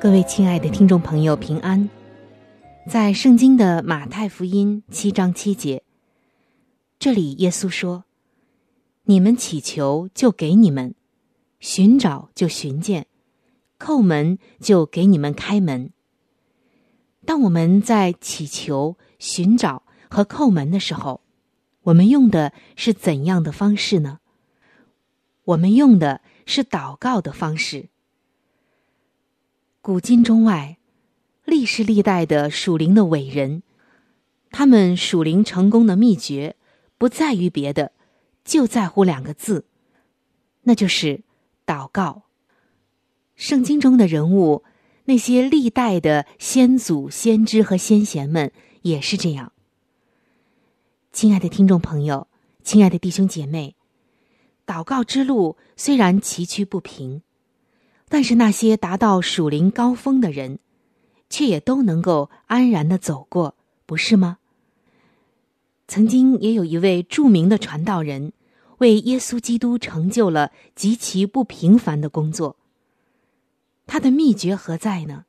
各位亲爱的听众朋友，平安！在圣经的马太福音七章七节。这里，耶稣说：“你们祈求，就给你们；寻找，就寻见；叩门，就给你们开门。”当我们在祈求、寻找和叩门的时候，我们用的是怎样的方式呢？我们用的是祷告的方式。古今中外，历世历代的属灵的伟人，他们属灵成功的秘诀。不在于别的，就在乎两个字，那就是祷告。圣经中的人物，那些历代的先祖、先知和先贤们也是这样。亲爱的听众朋友，亲爱的弟兄姐妹，祷告之路虽然崎岖不平，但是那些达到属灵高峰的人，却也都能够安然的走过，不是吗？曾经也有一位著名的传道人，为耶稣基督成就了极其不平凡的工作。他的秘诀何在呢？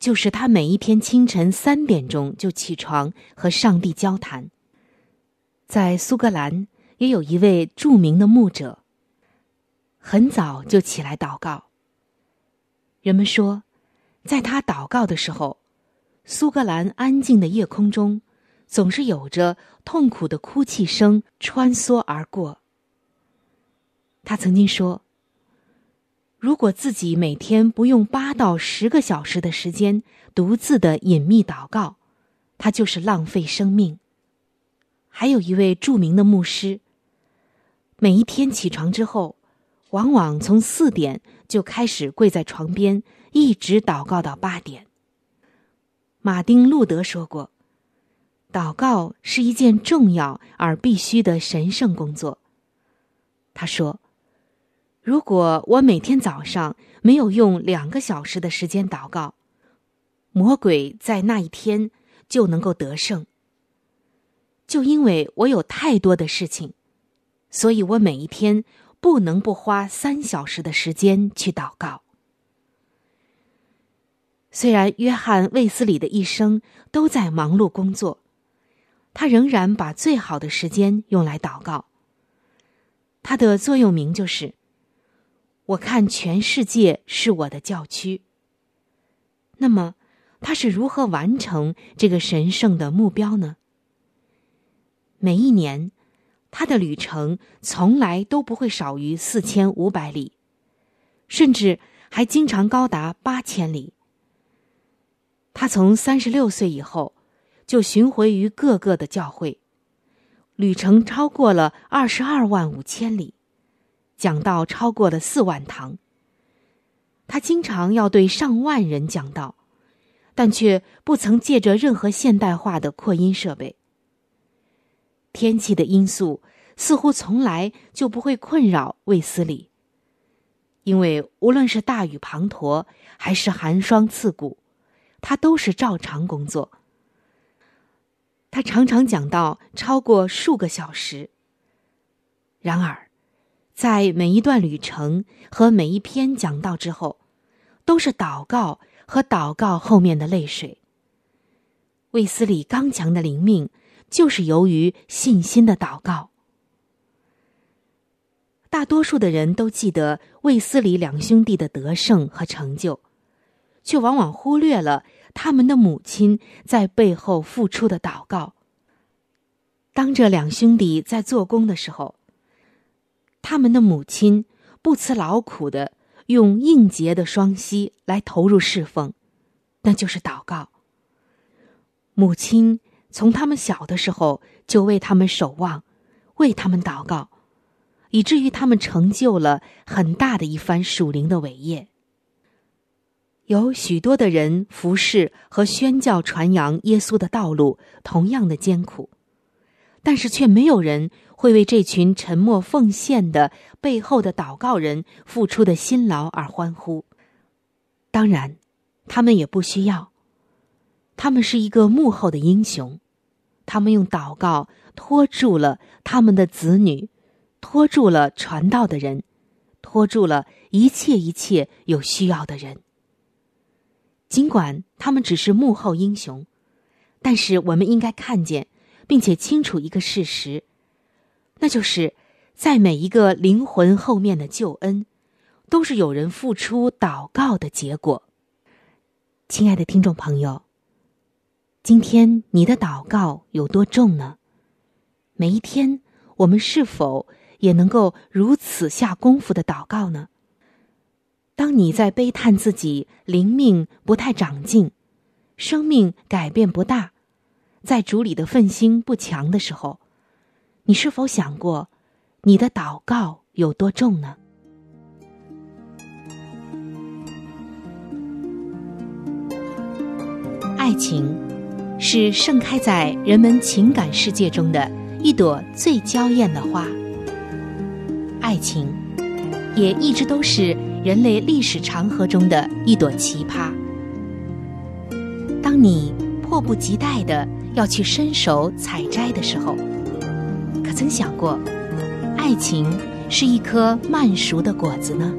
就是他每一天清晨三点钟就起床和上帝交谈。在苏格兰也有一位著名的牧者，很早就起来祷告。人们说，在他祷告的时候，苏格兰安静的夜空中。总是有着痛苦的哭泣声穿梭而过。他曾经说：“如果自己每天不用八到十个小时的时间独自的隐秘祷告，他就是浪费生命。”还有一位著名的牧师，每一天起床之后，往往从四点就开始跪在床边，一直祷告到八点。马丁·路德说过。祷告是一件重要而必须的神圣工作。他说：“如果我每天早上没有用两个小时的时间祷告，魔鬼在那一天就能够得胜。就因为我有太多的事情，所以我每一天不能不花三小时的时间去祷告。虽然约翰·卫斯理的一生都在忙碌工作。”他仍然把最好的时间用来祷告。他的座右铭就是：“我看全世界是我的教区。”那么，他是如何完成这个神圣的目标呢？每一年，他的旅程从来都不会少于四千五百里，甚至还经常高达八千里。他从三十六岁以后。就巡回于各个的教会，旅程超过了二十二万五千里，讲道超过了四万堂。他经常要对上万人讲道，但却不曾借着任何现代化的扩音设备。天气的因素似乎从来就不会困扰卫斯理，因为无论是大雨滂沱还是寒霜刺骨，他都是照常工作。他常常讲到超过数个小时。然而，在每一段旅程和每一篇讲道之后，都是祷告和祷告后面的泪水。卫斯理刚强的灵命，就是由于信心的祷告。大多数的人都记得卫斯理两兄弟的得胜和成就，却往往忽略了他们的母亲在背后付出的祷告。当这两兄弟在做工的时候，他们的母亲不辞劳苦的用硬结的双膝来投入侍奉，那就是祷告。母亲从他们小的时候就为他们守望，为他们祷告。以至于他们成就了很大的一番属灵的伟业。有许多的人服侍和宣教传扬耶稣的道路同样的艰苦，但是却没有人会为这群沉默奉献的背后的祷告人付出的辛劳而欢呼。当然，他们也不需要。他们是一个幕后的英雄，他们用祷告托住了他们的子女。拖住了传道的人，拖住了一切一切有需要的人。尽管他们只是幕后英雄，但是我们应该看见，并且清楚一个事实，那就是在每一个灵魂后面的救恩，都是有人付出祷告的结果。亲爱的听众朋友，今天你的祷告有多重呢？每一天，我们是否？也能够如此下功夫的祷告呢？当你在悲叹自己灵命不太长进，生命改变不大，在主里的奋心不强的时候，你是否想过，你的祷告有多重呢？爱情是盛开在人们情感世界中的一朵最娇艳的花。爱情，也一直都是人类历史长河中的一朵奇葩。当你迫不及待的要去伸手采摘的时候，可曾想过，爱情是一颗慢熟的果子呢？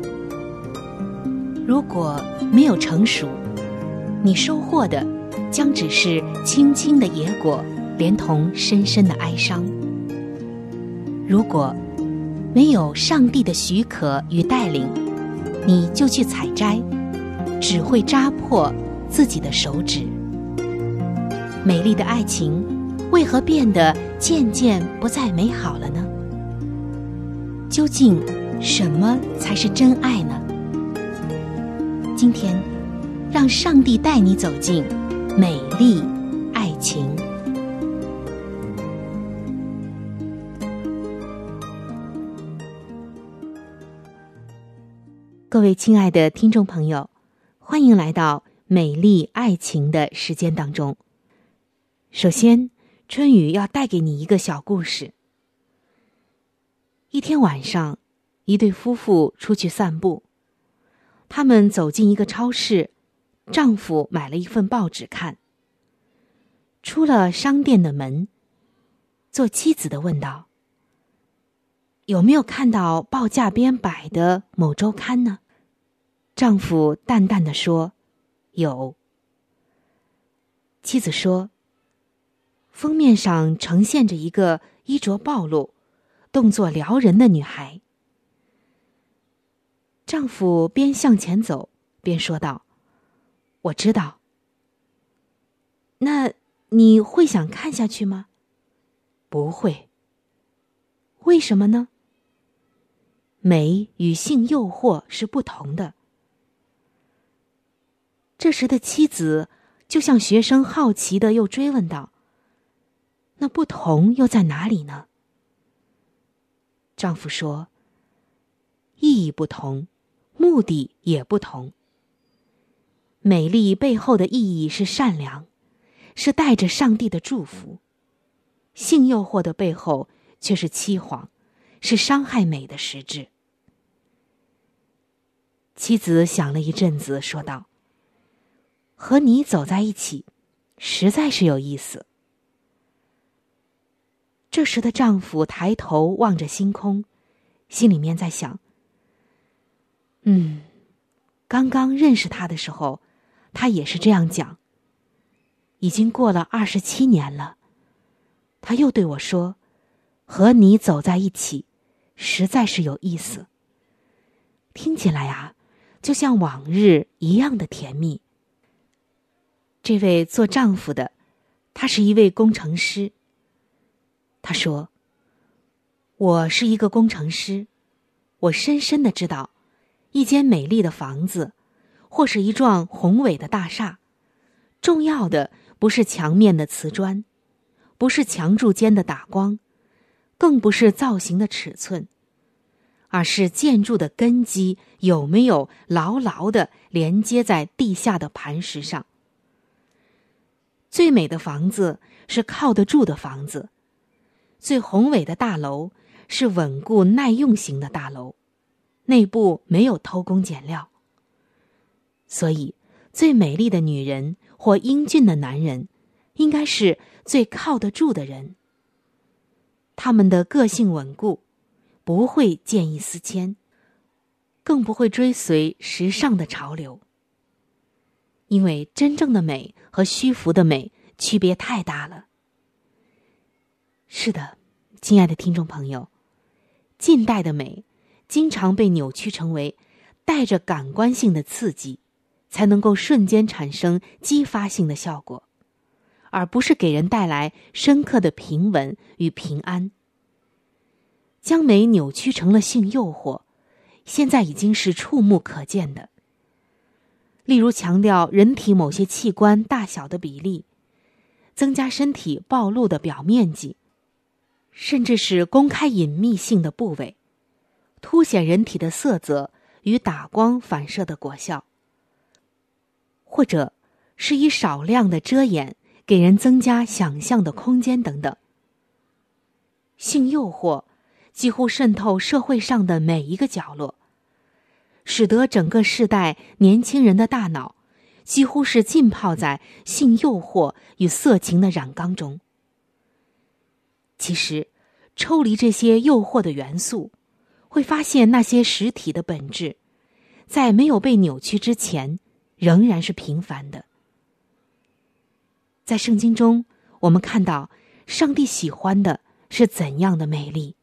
如果没有成熟，你收获的将只是青青的野果，连同深深的哀伤。如果没有上帝的许可与带领，你就去采摘，只会扎破自己的手指。美丽的爱情为何变得渐渐不再美好了呢？究竟什么才是真爱呢？今天，让上帝带你走进美丽爱情。各位亲爱的听众朋友，欢迎来到美丽爱情的时间当中。首先，春雨要带给你一个小故事。一天晚上，一对夫妇出去散步，他们走进一个超市，丈夫买了一份报纸看。出了商店的门，做妻子的问道：“有没有看到报架边摆的某周刊呢？”丈夫淡淡的说：“有。”妻子说：“封面上呈现着一个衣着暴露、动作撩人的女孩。”丈夫边向前走边说道：“我知道。那你会想看下去吗？”“不会。”“为什么呢？”“美与性诱惑是不同的。”这时的妻子就像学生好奇的又追问道：“那不同又在哪里呢？”丈夫说：“意义不同，目的也不同。美丽背后的意义是善良，是带着上帝的祝福；性诱惑的背后却是欺谎，是伤害美的实质。”妻子想了一阵子，说道。和你走在一起，实在是有意思。这时的丈夫抬头望着星空，心里面在想：“嗯，刚刚认识他的时候，他也是这样讲。已经过了二十七年了，他又对我说：‘和你走在一起，实在是有意思。听起来啊，就像往日一样的甜蜜。这位做丈夫的，他是一位工程师。他说：“我是一个工程师，我深深的知道，一间美丽的房子，或是一幢宏伟的大厦，重要的不是墙面的瓷砖，不是墙柱间的打光，更不是造型的尺寸。”而是建筑的根基有没有牢牢的连接在地下的磐石上？最美的房子是靠得住的房子，最宏伟的大楼是稳固耐用型的大楼，内部没有偷工减料。所以，最美丽的女人或英俊的男人，应该是最靠得住的人。他们的个性稳固。不会见异思迁，更不会追随时尚的潮流。因为真正的美和虚浮的美区别太大了。是的，亲爱的听众朋友，近代的美经常被扭曲成为带着感官性的刺激，才能够瞬间产生激发性的效果，而不是给人带来深刻的平稳与平安。将美扭曲成了性诱惑，现在已经是触目可见的。例如，强调人体某些器官大小的比例，增加身体暴露的表面积，甚至是公开隐秘性的部位，凸显人体的色泽与打光反射的果效，或者是以少量的遮掩给人增加想象的空间等等。性诱惑。几乎渗透社会上的每一个角落，使得整个世代年轻人的大脑几乎是浸泡在性诱惑与色情的染缸中。其实，抽离这些诱惑的元素，会发现那些实体的本质，在没有被扭曲之前，仍然是平凡的。在圣经中，我们看到上帝喜欢的是怎样的美丽。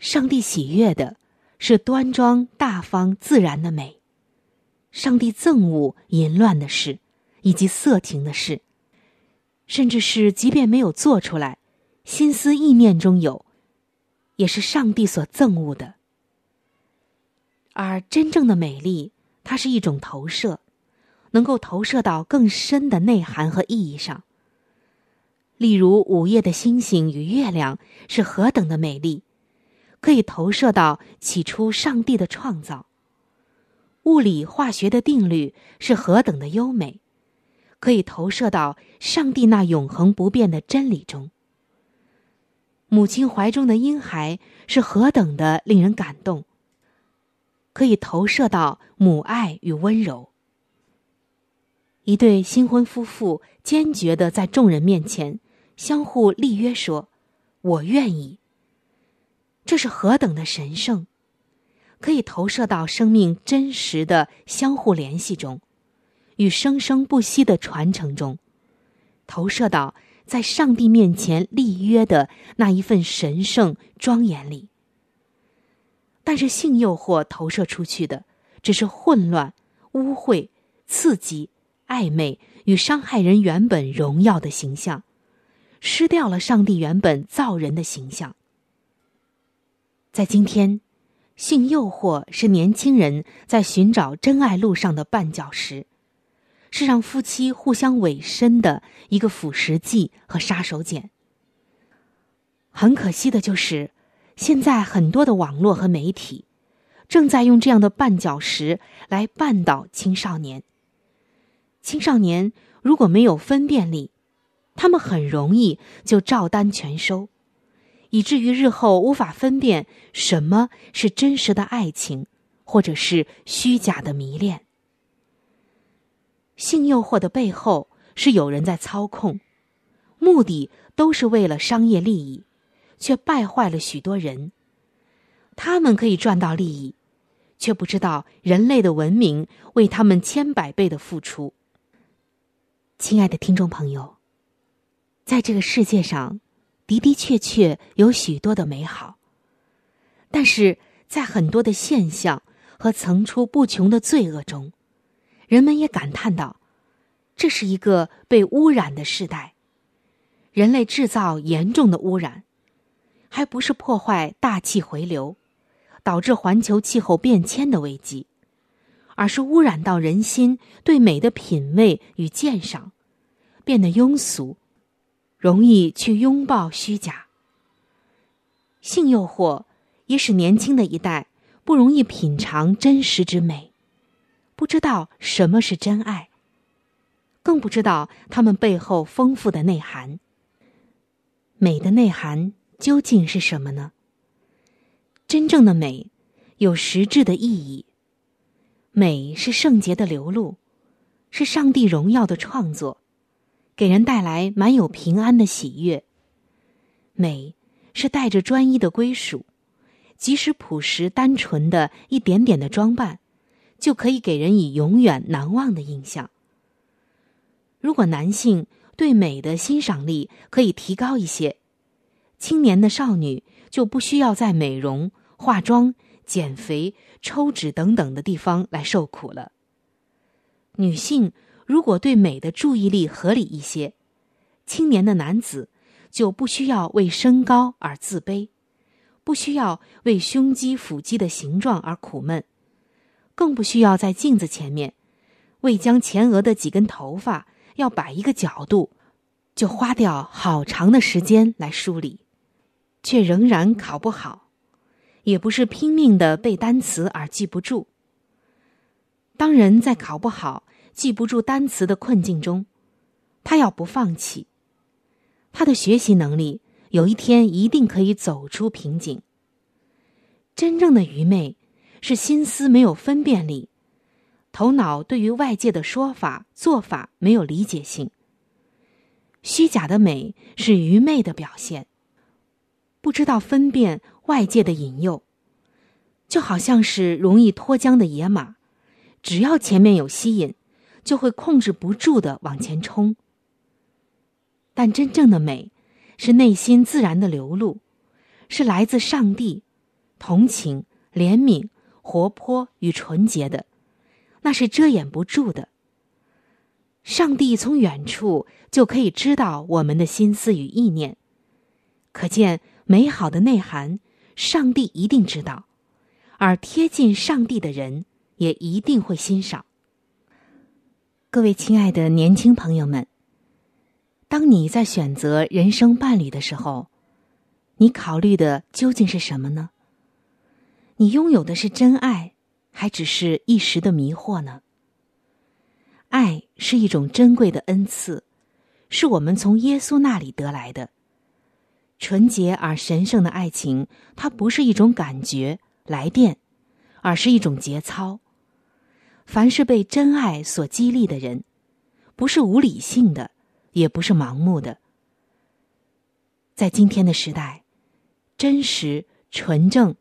上帝喜悦的是端庄大方自然的美，上帝憎恶淫乱的事，以及色情的事，甚至是即便没有做出来，心思意念中有，也是上帝所憎恶的。而真正的美丽，它是一种投射，能够投射到更深的内涵和意义上。例如，午夜的星星与月亮是何等的美丽。可以投射到起初上帝的创造，物理化学的定律是何等的优美，可以投射到上帝那永恒不变的真理中。母亲怀中的婴孩是何等的令人感动，可以投射到母爱与温柔。一对新婚夫妇坚决的在众人面前相互立约说：“我愿意。”这是何等的神圣，可以投射到生命真实的相互联系中，与生生不息的传承中，投射到在上帝面前立约的那一份神圣庄严里。但是性诱惑投射出去的，只是混乱、污秽、刺激、暧昧与伤害人原本荣耀的形象，失掉了上帝原本造人的形象。在今天，性诱惑是年轻人在寻找真爱路上的绊脚石，是让夫妻互相委身的一个腐蚀剂和杀手锏。很可惜的就是，现在很多的网络和媒体正在用这样的绊脚石来绊倒青少年。青少年如果没有分辨力，他们很容易就照单全收。以至于日后无法分辨什么是真实的爱情，或者是虚假的迷恋。性诱惑的背后是有人在操控，目的都是为了商业利益，却败坏了许多人。他们可以赚到利益，却不知道人类的文明为他们千百倍的付出。亲爱的听众朋友，在这个世界上。的的确确有许多的美好，但是在很多的现象和层出不穷的罪恶中，人们也感叹道：“这是一个被污染的时代。人类制造严重的污染，还不是破坏大气回流，导致环球气候变迁的危机，而是污染到人心对美的品味与鉴赏，变得庸俗，容易去拥抱虚假。性诱惑也使年轻的一代不容易品尝真实之美，不知道什么是真爱，更不知道他们背后丰富的内涵。美的内涵究竟是什么呢？真正的美有实质的意义。美是圣洁的流露，是上帝荣耀的创作，给人带来满有平安的喜悦。美是带着专一的归属，即使朴实单纯的一点点的装扮，就可以给人以永远难忘的印象。如果男性，对美的欣赏力可以提高一些，青年的少女就不需要在美容、化妆、减肥、抽脂等等的地方来受苦了。女性如果对美的注意力合理一些，青年的男子就不需要为身高而自卑，不需要为胸肌、腹肌的形状而苦闷，更不需要在镜子前面为将前额的几根头发。要摆一个角度，就花掉好长的时间来梳理，却仍然考不好，也不是拼命的背单词而记不住。当人在考不好、记不住单词的困境中，他要不放弃，他的学习能力有一天一定可以走出瓶颈。真正的愚昧是心思没有分辨力。头脑对于外界的说法、做法没有理解性。虚假的美是愚昧的表现，不知道分辨外界的引诱，就好像是容易脱缰的野马，只要前面有吸引，就会控制不住的往前冲。但真正的美，是内心自然的流露，是来自上帝，同情、怜悯、活泼与纯洁的。那是遮掩不住的。上帝从远处就可以知道我们的心思与意念，可见美好的内涵，上帝一定知道，而贴近上帝的人也一定会欣赏。各位亲爱的年轻朋友们，当你在选择人生伴侣的时候，你考虑的究竟是什么呢？你拥有的是真爱？还只是一时的迷惑呢。爱是一种珍贵的恩赐，是我们从耶稣那里得来的。纯洁而神圣的爱情，它不是一种感觉来电，而是一种节操。凡是被真爱所激励的人，不是无理性的，也不是盲目的。在今天的时代，真实、纯正、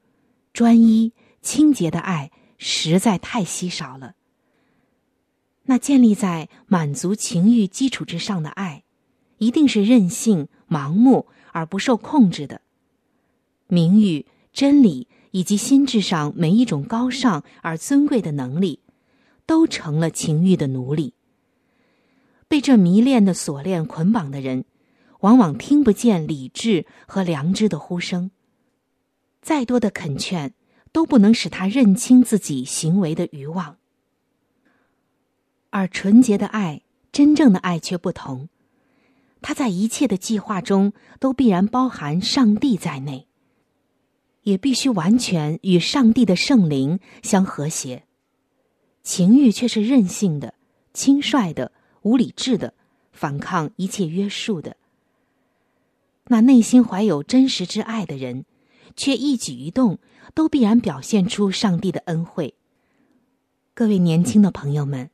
专一、清洁的爱。实在太稀少了。那建立在满足情欲基础之上的爱，一定是任性、盲目而不受控制的。名誉、真理以及心智上每一种高尚而尊贵的能力，都成了情欲的奴隶。被这迷恋的锁链捆绑的人，往往听不见理智和良知的呼声。再多的恳劝。都不能使他认清自己行为的欲望，而纯洁的爱、真正的爱却不同。他在一切的计划中都必然包含上帝在内，也必须完全与上帝的圣灵相和谐。情欲却是任性的、轻率的、无理智的，反抗一切约束的。那内心怀有真实之爱的人，却一举一动。都必然表现出上帝的恩惠。各位年轻的朋友们，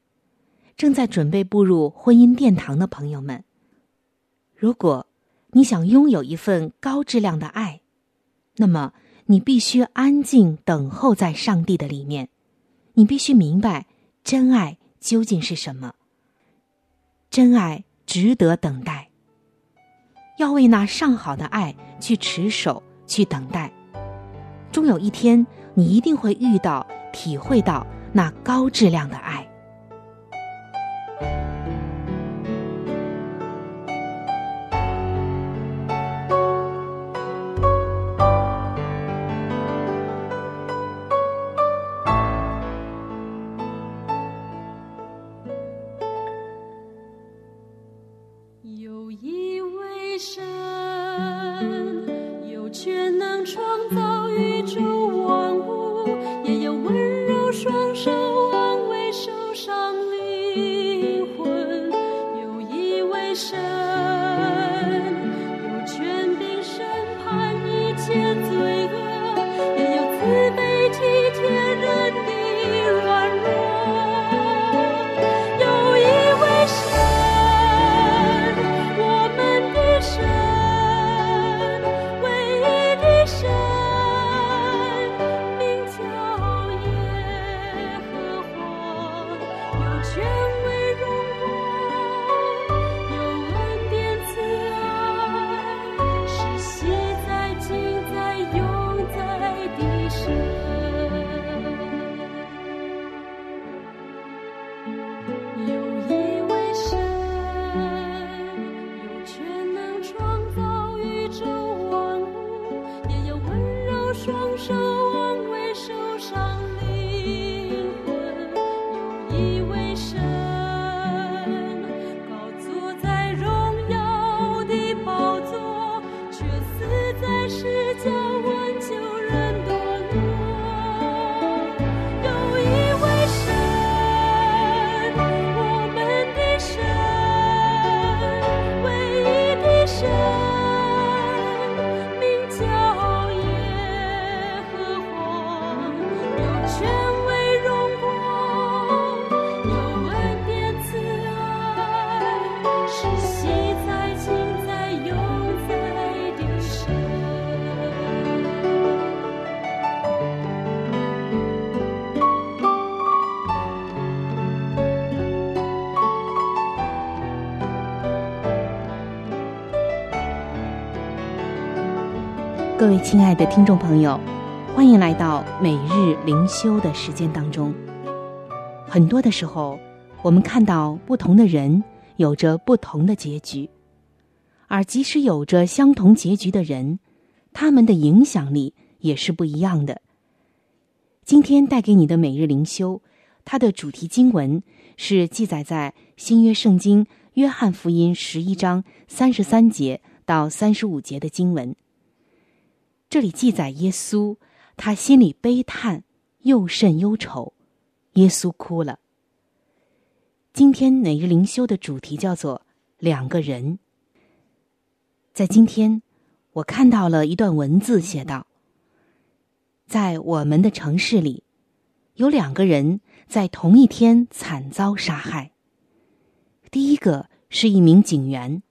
正在准备步入婚姻殿堂的朋友们，如果你想拥有一份高质量的爱，那么你必须安静等候在上帝的里面。你必须明白真爱究竟是什么。真爱值得等待，要为那上好的爱去持守，去等待。终有一天，你一定会遇到、体会到那高质量的爱。各位亲爱的听众朋友，欢迎来到每日灵修的时间当中。很多的时候，我们看到不同的人有着不同的结局，而即使有着相同结局的人，他们的影响力也是不一样的。今天带给你的每日灵修，它的主题经文是记载在新约圣经约翰福音十一章三十三节到三十五节的经文。这里记载耶稣，他心里悲叹，又甚忧愁。耶稣哭了。今天每日灵修的主题叫做“两个人”。在今天，我看到了一段文字，写道：“在我们的城市里，有两个人在同一天惨遭杀害。第一个是一名警员，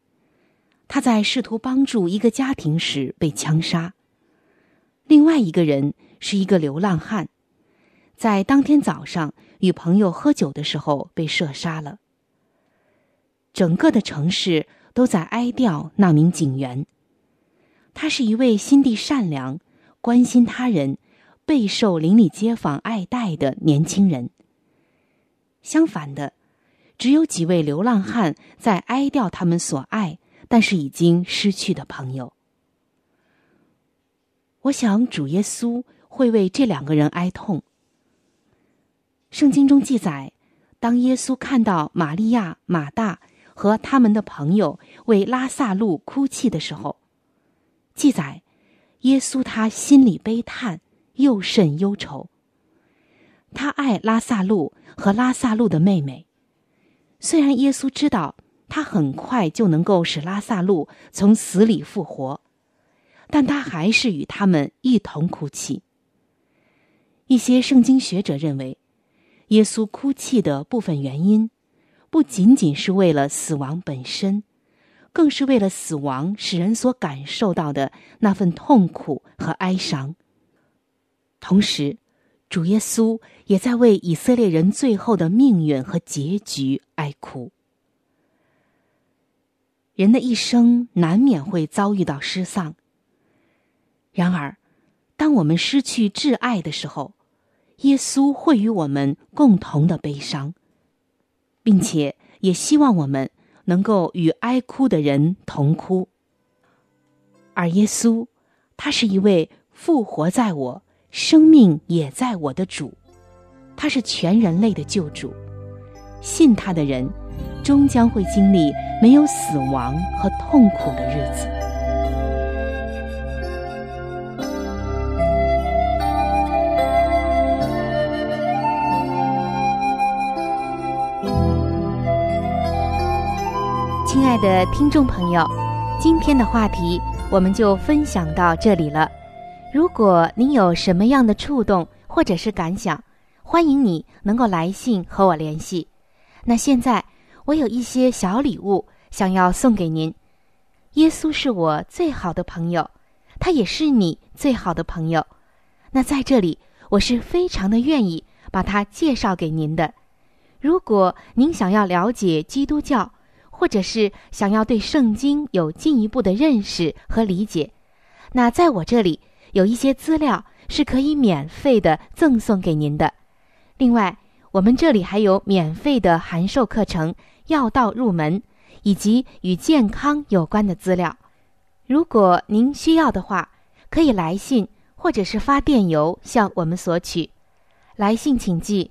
他在试图帮助一个家庭时被枪杀。”另外一个人是一个流浪汉，在当天早上与朋友喝酒的时候被射杀了。整个的城市都在哀悼那名警员。他是一位心地善良、关心他人、备受邻里街坊爱戴的年轻人。相反的，只有几位流浪汉在哀悼他们所爱但是已经失去的朋友。我想，主耶稣会为这两个人哀痛。圣经中记载，当耶稣看到玛利亚、马大和他们的朋友为拉萨路哭泣的时候，记载，耶稣他心里悲叹，又甚忧愁。他爱拉萨路和拉萨路的妹妹，虽然耶稣知道他很快就能够使拉萨路从死里复活。但他还是与他们一同哭泣。一些圣经学者认为，耶稣哭泣的部分原因，不仅仅是为了死亡本身，更是为了死亡使人所感受到的那份痛苦和哀伤。同时，主耶稣也在为以色列人最后的命运和结局哀哭。人的一生难免会遭遇到失丧。然而，当我们失去挚爱的时候，耶稣会与我们共同的悲伤，并且也希望我们能够与哀哭的人同哭。而耶稣，他是一位复活在我、生命也在我的主，他是全人类的救主。信他的人，终将会经历没有死亡和痛苦的日子。亲爱的听众朋友，今天的话题我们就分享到这里了。如果您有什么样的触动或者是感想，欢迎你能够来信和我联系。那现在我有一些小礼物想要送给您。耶稣是我最好的朋友，他也是你最好的朋友。那在这里，我是非常的愿意把他介绍给您的。如果您想要了解基督教，或者是想要对圣经有进一步的认识和理解，那在我这里有一些资料是可以免费的赠送给您的。另外，我们这里还有免费的函授课程《药道入门》，以及与健康有关的资料。如果您需要的话，可以来信或者是发电邮向我们索取。来信请寄。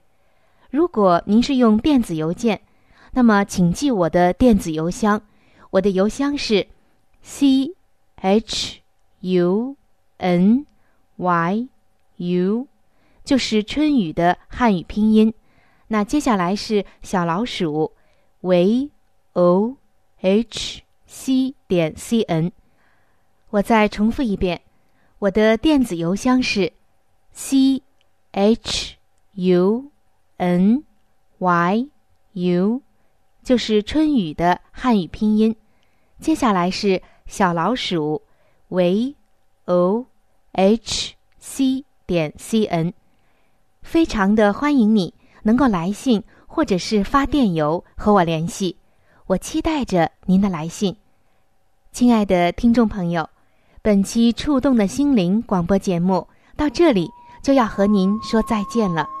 如果您是用电子邮件，那么请记我的电子邮箱，我的邮箱是 c h u n y u，就是春雨的汉语拼音。那接下来是小老鼠 v o h c 点 c n。我再重复一遍，我的电子邮箱是 c h u n y u，就是春雨的汉语拼音。接下来是小老鼠 v o h c 点 c n，非常的欢迎你能够来信或者是发电邮和我联系，我期待着您的来信。亲爱的听众朋友，本期触动的心灵广播节目到这里就要和您说再见了。